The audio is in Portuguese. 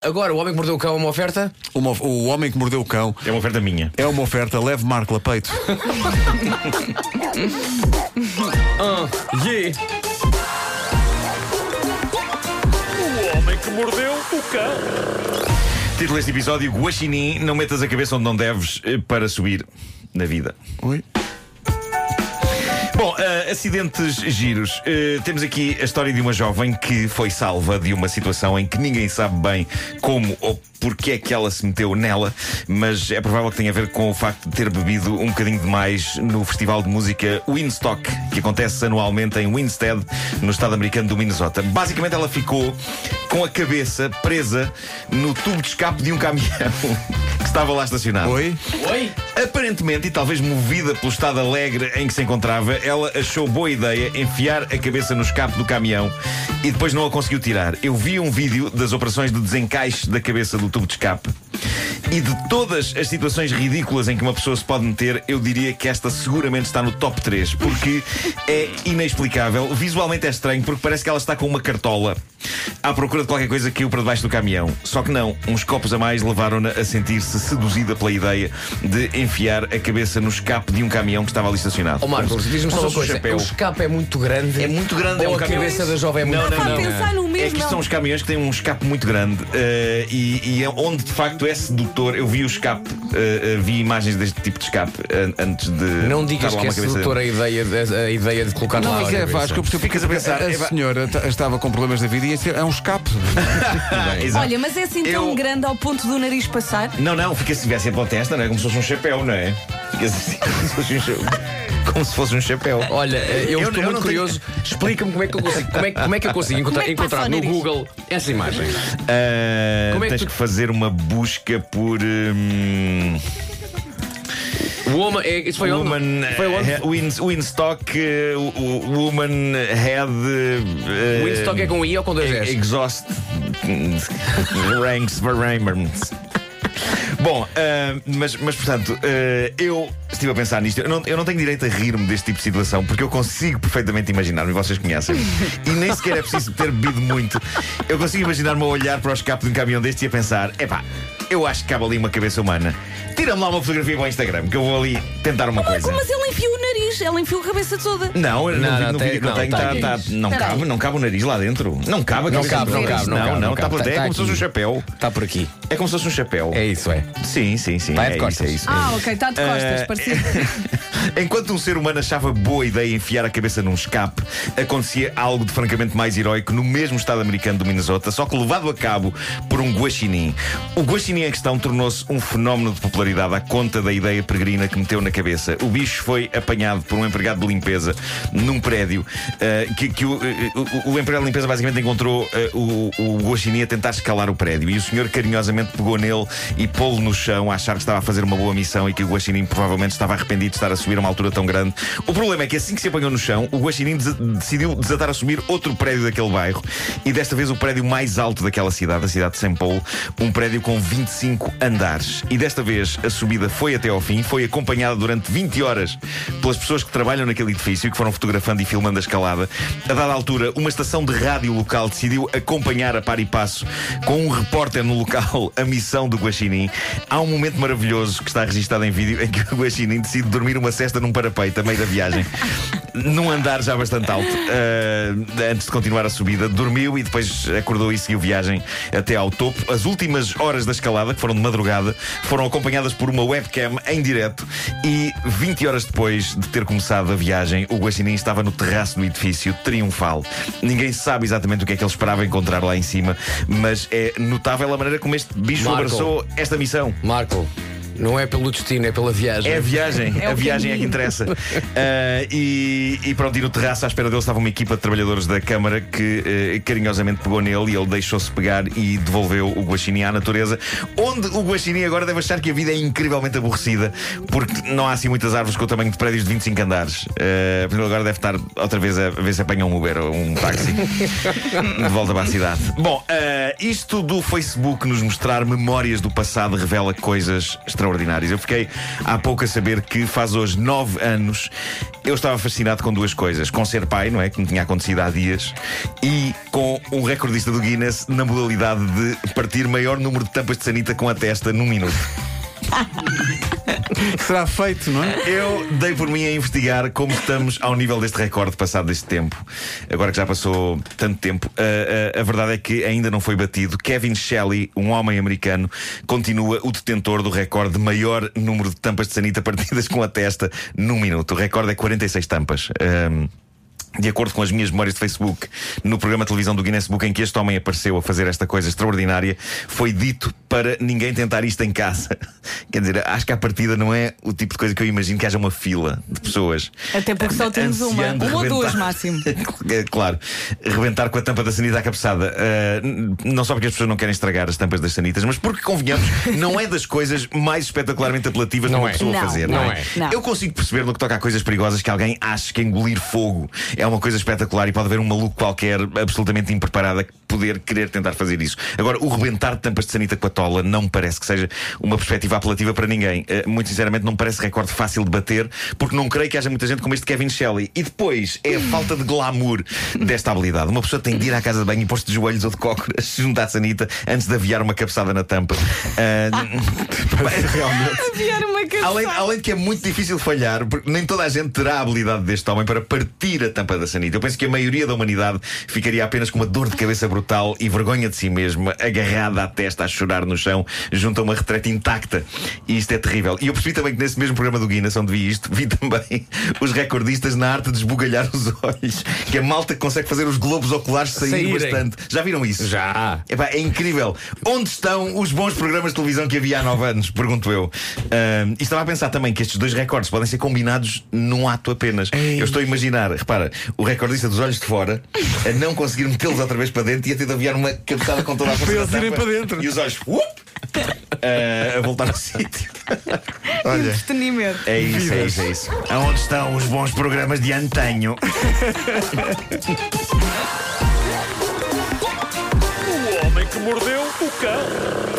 Agora, o Homem que Mordeu o Cão é uma oferta? Uma- o Homem que Mordeu o Cão É uma oferta minha. é uma oferta leve Marco a peito. Yeah. O homem que mordeu o cão. Título deste episódio: Guaxinim, não metas a cabeça onde não deves eh, para subir na vida. Oi? Bom, eh, acidentes giros. Eh, temos aqui a história de uma jovem que foi salva de uma situação em que ninguém sabe bem como ou porque é que ela se meteu nela, mas é provável que tenha a ver com o facto de ter bebido um bocadinho demais no festival de música Winstock, que acontece anualmente em Winstead, no estado americano do Minnesota. Basicamente, ela ficou com a cabeça presa no tubo de escape de um caminhão que estava lá estacionado. Oi? Oi? Aparentemente, e talvez movida pelo estado alegre em que se encontrava, ela achou boa ideia enfiar a cabeça no escape do caminhão e depois não a conseguiu tirar. Eu vi um vídeo das operações de desencaixe da cabeça do tubo de escape. E de todas as situações ridículas em que uma pessoa se pode meter, eu diria que esta seguramente está no top 3, porque é inexplicável. Visualmente é estranho, porque parece que ela está com uma cartola à procura de qualquer coisa que caiu para debaixo do caminhão. Só que não, uns copos a mais levaram-na a sentir-se seduzida pela ideia de enfiar a cabeça no escape de um caminhão que estava ali estacionado. Ó Marcos, Como se- diz-me só uma um coisa: chapéu. o escape é muito grande. É muito grande, é um a caminhão. cabeça da jovem é muito Não, não, Estava a não. pensar no É mesmo. que são os caminhões que têm um escape muito grande eh, e, e é onde de facto é sedutor. Eu vi o escape, eh, eh, vi imagens deste tipo de escape eh, antes de. Não digas que é sedutora a ideia, de- a ideia de colocar Não, lá a é. Vasco, eu percebo Ficas a pensar, A, é, va- senhora ta- estava com problemas da vida e esse é um escape. Olha, mas é assim tão Eu- grande ao ponto do nariz passar? Não, não, fica se tivesse pela testa, não é? Como se fosse um chapéu, não é? Fica assim, como se fosse um chapéu. Como se fosse um chapéu. Olha, eu, Eu- estou eu muito não tenho- curioso. Explica-me como é que eu consigo, como é, como é que eu consigo encontrar, é encontrar no? Google essa imagem. Ah, Como é que tens tu- que fazer uma busca por. hum, Woman, é, isso foi woman, onde? Foi onde? eh, Win, Winstock, eh, o- o- Woman Head. eh, Winstock é com I ou com dois S? Exhaust. Ranks. Bom, ah, mas, mas portanto, ah, eu estive a pensar nisto. Eu não, eu não tenho direito a rir-me deste tipo de situação porque eu consigo perfeitamente imaginar-me, e vocês conhecem e nem sequer é preciso ter bebido muito. Eu consigo imaginar-me a olhar para o escape de um caminhão deste e a pensar: epá, eu acho que cabe ali uma cabeça humana. Tira-me lá uma fotografia para o Instagram que eu vou ali tentar uma coisa. Mas ele enfiou o nariz, ele enfiou a cabeça toda. Não, no, Não, vi- não, no tem- vídeo que eu não, tenho tá tá- tá- não, cabe, não cabe o nariz lá dentro. Não cabe a Não cabeça cabe, não cabe, não não, cabe, não, não está cabe. para Tá- é tá como se fosse um aqui. chapéu. Está por aqui. É como se fosse um chapéu. É isso, é. Sim, sim, sim. Tá, é é, de isso, costas. é isso. Ah, ok, está de costas, Eh, Enquanto um ser humano achava boa ideia enfiar a cabeça num escape, acontecia algo de francamente mais heroico no mesmo estado americano do Minnesota, só que levado a cabo por um guaxinim. O guaxinim em questão tornou-se um fenómeno de popularidade à conta da ideia peregrina que meteu na cabeça. O bicho foi apanhado por um empregado de limpeza num prédio eh, que, que o, eh, o- empregado de limpeza basicamente encontrou eh, o, o guaxinim a tentar escalar o prédio e o senhor carinhosamente pegou nele e pô-lo no chão a achar que estava a fazer uma boa missão e que o guaxinim provavelmente estava arrependido de estar a subir a uma altura tão grande. O problema é que assim que se apanhou no chão, o guaxinim desa- decidiu desatar a subir outro prédio daquele bairro e desta vez o prédio mais alto daquela cidade, a cidade de São Paulo, um prédio com 25 andares. E desta vez a subida foi até ao fim, foi acompanhada durante 20 horas pelas pessoas que trabalham naquele edifício e que foram fotografando e filmando a escalada. A dada altura, uma estação de rádio local decidiu acompanhar a par e passo com um repórter no local a missão do Guaxinim. Há um momento maravilhoso que está registado em vídeo em que o Guaxinim decide dormir uma cesta num parapeito a meio da viagem. Num andar já bastante alto, ah, antes de continuar a subida, dormiu e depois acordou e seguiu viagem até ao topo. As últimas horas da escalada, que foram de madrugada, foram acompanhadas por uma webcam em direto e 20 horas depois de ter começado a viagem, o Guaxinim estava no terraço do edifício triunfal. Ninguém sabe exatamente o que é que ele esperava encontrar lá em cima, mas é notável a maneira como este bicho Marco. abraçou esta missão. Marco, não é pelo destino, é pela viagem. É a viagem, É a viagem é que interessa. Ah, e, e pronto, e no terraço à espera dele estava uma equipa de trabalhadores da Câmara que eh, carinhosamente pegou nele e ele deixou-se pegar e devolveu o Guaxinim à natureza, onde o Guaxinim agora deve achar que a vida é incrivelmente aborrecida, porque não há assim muitas árvores com o tamanho de prédios de 25 andares. Uh, ele agora deve estar outra vez a ver se apanha um Uber ou um táxi de volta para a cidade. Bom, ah, isto do Facebook nos mostrar memórias do passado revela coisas extraordinárias. Extraordinários. Eu fiquei há pouco a saber que faz hoje nove anos. Eu estava fascinado com duas coisas: com ser pai, não é? Que me tinha acontecido há dias, e com um recordista do Guinness na modalidade de partir maior número de tampas de sanita com a testa num minuto. Será feito, não é? Eu dei por mim a investigar como estamos ao nível deste recorde passado este tempo. Agora que já passou tanto tempo, a, a- a verdade é que ainda não foi batido. Kevin Shelley, um homem americano, continua o detentor do recorde de maior número de tampas de sanita partidas com a testa num minuto. O recorde é 46 tampas. Ahm, de acordo com as minhas memórias de Facebook, no programa de televisão do Guinness Book em que este homem apareceu a fazer esta coisa extraordinária, foi dito para ninguém tentar isto em casa. Quer dizer, acho que à partida não é o tipo de coisa que eu imagino que haja uma fila de pessoas. Até porque só temos uma. Uma ou duas máximo. É, claro, rebentar com a tampa da sanita à cabeçada. N- não só porque as pessoas não querem estragar as tampas das sanitas, mas porque, convenhamos, não é das coisas mais espetacularmente apelativas de Não uma é. pessoa Não, fazer, não não, é. Não. Eu consigo perceber no que toca a coisas perigosas que alguém acha que engolir fogo é uma coisa espetacular e pode haver um maluco qualquer absolutamente impreparado a poder querer tentar fazer isso. Agora, o rebentar de tampas de sanita com a tola não parece que seja uma perspectiva apelativa para ninguém. Ah, muito sinceramente, não parece recorde fácil de bater, porque não creio que haja muita gente como este Kevin Shelley. E depois é a falta de glamour desta habilidade. Uma pessoa tem de ir à casa de banho e pôr-se de joelhos ou de cócoras junto à sanita antes de aviar uma cabeçada na tampa. Ah, Realmente. Enviar uma cabeçada. Além, além de que é muito difícil falhar, porque nem toda a gente terá a habilidade deste homem para partir a tampa da sanita. Eu penso que a maioria da humanidade ficaria apenas com uma dor de cabeça brutal e vergonha de si mesma, agarrada à testa a chorar no chão, junto a uma retrete intacta. E isto é terrível. E eu percebi também que nesse mesmo programa do Guinness, onde vi isto, vi também os recordistas na arte de esbugalhar os olhos, que a malta consegue fazer os globos oculares sair Saírem. bastante. Já viram isso? Já. Epá, é incrível. Onde estão os bons programas de televisão que havia há nove anos? Pergunto eu. E estava a pensar também que estes dois recordes podem ser combinados num ato apenas. Eu estou a imaginar, repara, o recordista dos olhos de fora a não conseguir metê-los outra vez para dentro e a ter de aviar uma cabeçada com toda a força. Para eles para dentro. E os olhos whoop, ah, a voltar ao sítio. Olha. Entretenimento. É isso, é isso, é isso. Aonde estão os bons programas de antanho? O homem que mordeu o cão.